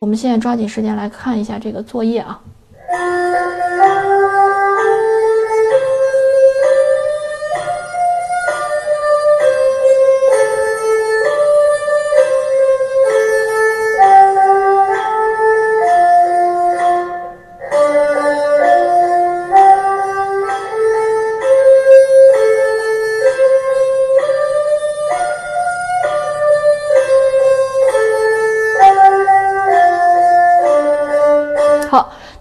我们现在抓紧时间来看一下这个作业啊。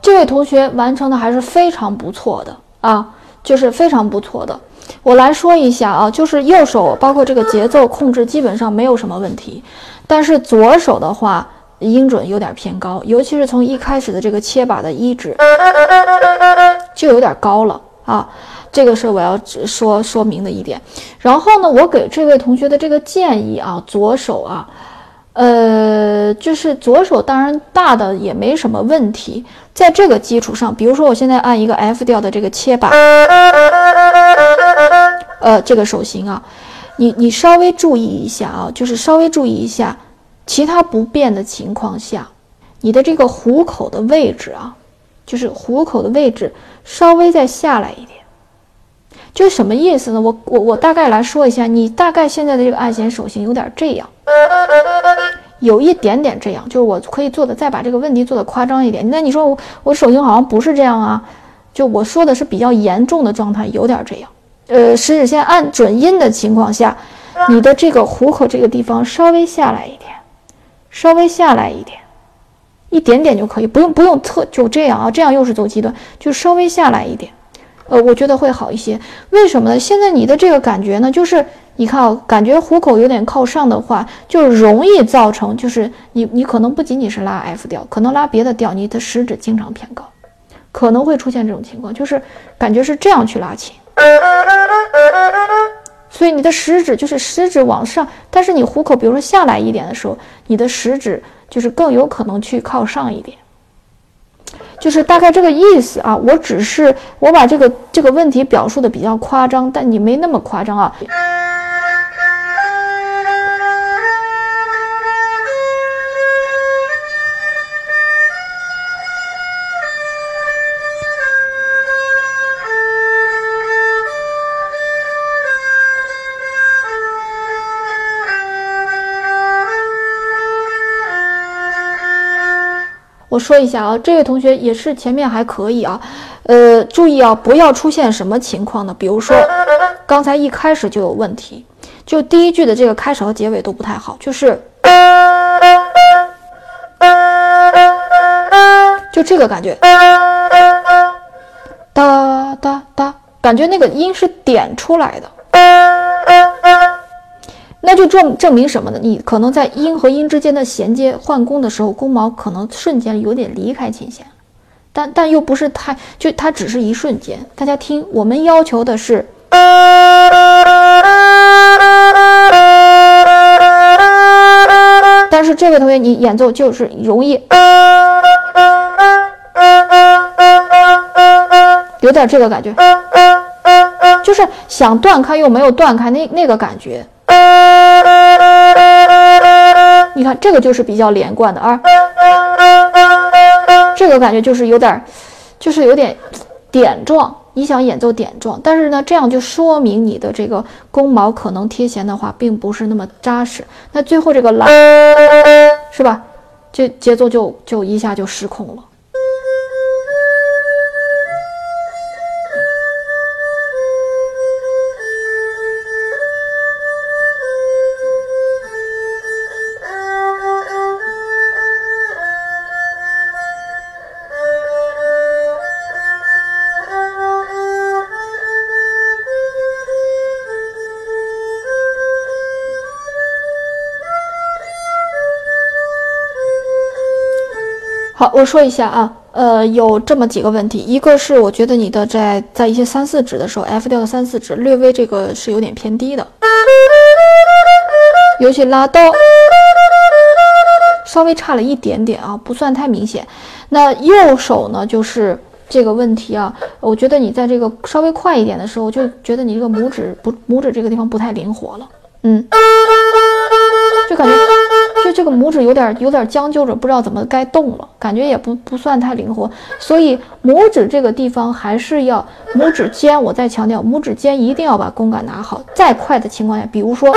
这位同学完成的还是非常不错的啊，就是非常不错的。我来说一下啊，就是右手包括这个节奏控制基本上没有什么问题，但是左手的话音准有点偏高，尤其是从一开始的这个切把的一指就有点高了啊，这个是我要说说明的一点。然后呢，我给这位同学的这个建议啊，左手啊。呃，就是左手当然大的也没什么问题，在这个基础上，比如说我现在按一个 F 调的这个切把，呃，这个手型啊，你你稍微注意一下啊，就是稍微注意一下，其他不变的情况下，你的这个虎口的位置啊，就是虎口的位置稍微再下来一点，就什么意思呢？我我我大概来说一下，你大概现在的这个按弦手型有点这样。有一点点这样，就是我可以做的，再把这个问题做的夸张一点。那你说我我手型好像不是这样啊？就我说的是比较严重的状态，有点这样。呃，食指先按准音的情况下，你的这个虎口这个地方稍微下来一点，稍微下来一点，一点点就可以，不用不用特就这样啊，这样又是走极端，就稍微下来一点。呃，我觉得会好一些。为什么呢？现在你的这个感觉呢，就是。你看啊，感觉虎口有点靠上的话，就容易造成，就是你你可能不仅仅是拉 F 调，可能拉别的调，你的食指经常偏高，可能会出现这种情况，就是感觉是这样去拉琴，所以你的食指就是食指往上，但是你虎口比如说下来一点的时候，你的食指就是更有可能去靠上一点，就是大概这个意思啊。我只是我把这个这个问题表述的比较夸张，但你没那么夸张啊。我说一下啊，这位同学也是前面还可以啊，呃，注意啊，不要出现什么情况呢？比如说，刚才一开始就有问题，就第一句的这个开始和结尾都不太好，就是就这个感觉，哒哒哒，感觉那个音是点出来的。那就证证明什么呢？你可能在音和音之间的衔接换弓的时候，弓毛可能瞬间有点离开琴弦，但但又不是太，就它只是一瞬间。大家听，我们要求的是，但是这位同学你演奏就是容易有点这个感觉，就是想断开又没有断开那那个感觉。你看，这个就是比较连贯的啊，这个感觉就是有点，就是有点点状。你想演奏点状，但是呢，这样就说明你的这个弓毛可能贴弦的话，并不是那么扎实。那最后这个拉，是吧？这节奏就就一下就失控了。好，我说一下啊，呃，有这么几个问题，一个是我觉得你的在在一些三四指的时候，F 调的三四指略微这个是有点偏低的，尤其拉到稍微差了一点点啊，不算太明显。那右手呢，就是这个问题啊，我觉得你在这个稍微快一点的时候，就觉得你这个拇指不拇指这个地方不太灵活了，嗯，就感觉。就这个拇指有点有点将就着，不知道怎么该动了，感觉也不不算太灵活，所以拇指这个地方还是要拇指尖，我再强调，拇指尖一定要把弓杆拿好。再快的情况下，比如说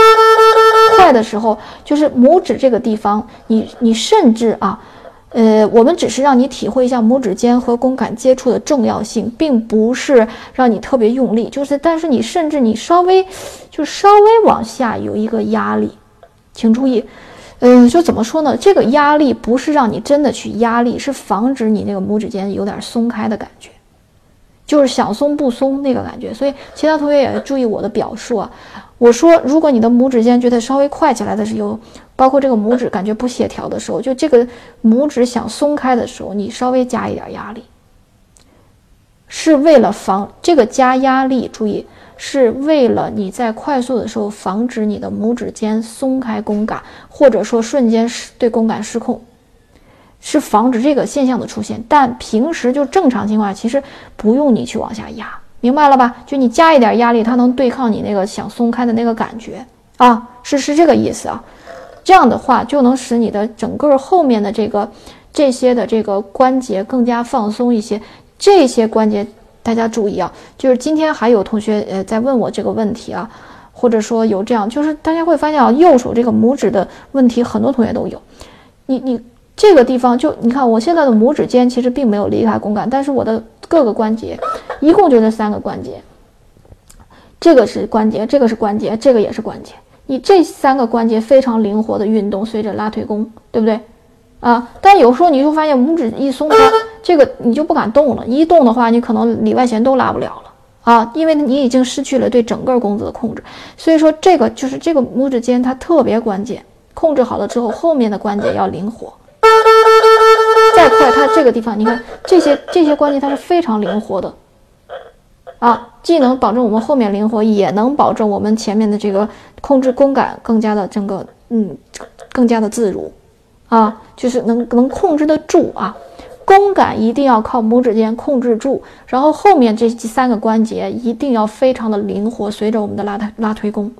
快的时候，就是拇指这个地方，你你甚至啊，呃，我们只是让你体会一下拇指尖和弓杆接触的重要性，并不是让你特别用力，就是但是你甚至你稍微就稍微往下有一个压力，请注意。嗯，就怎么说呢？这个压力不是让你真的去压力，是防止你那个拇指尖有点松开的感觉，就是想松不松那个感觉。所以其他同学也注意我的表述啊。我说，如果你的拇指尖觉得稍微快起来的时候，包括这个拇指感觉不协调的时候，就这个拇指想松开的时候，你稍微加一点压力，是为了防这个加压力。注意。是为了你在快速的时候防止你的拇指尖松开弓杆，或者说瞬间失对弓杆失控，是防止这个现象的出现。但平时就正常情况下，其实不用你去往下压，明白了吧？就你加一点压力，它能对抗你那个想松开的那个感觉啊，是是这个意思啊。这样的话就能使你的整个后面的这个这些的这个关节更加放松一些，这些关节。大家注意啊，就是今天还有同学呃在问我这个问题啊，或者说有这样，就是大家会发现啊，右手这个拇指的问题，很多同学都有。你你这个地方就你看，我现在的拇指尖其实并没有离开弓杆，但是我的各个关节一共就这三个关节，这个是关节，这个是关节，这个也是关节。你这三个关节非常灵活的运动，随着拉腿弓，对不对？啊，但有时候你就发现拇指一松开。这个你就不敢动了，一动的话，你可能里外弦都拉不了了啊，因为你已经失去了对整个弓子的控制。所以说，这个就是这个拇指尖它特别关键，控制好了之后，后面的关节要灵活。再快，它这个地方，你看这些这些关节它是非常灵活的啊，既能保证我们后面灵活，也能保证我们前面的这个控制弓杆更加的整个嗯更加的自如啊，就是能能控制得住啊。弓杆一定要靠拇指尖控制住，然后后面这三个关节一定要非常的灵活，随着我们的拉推拉推弓。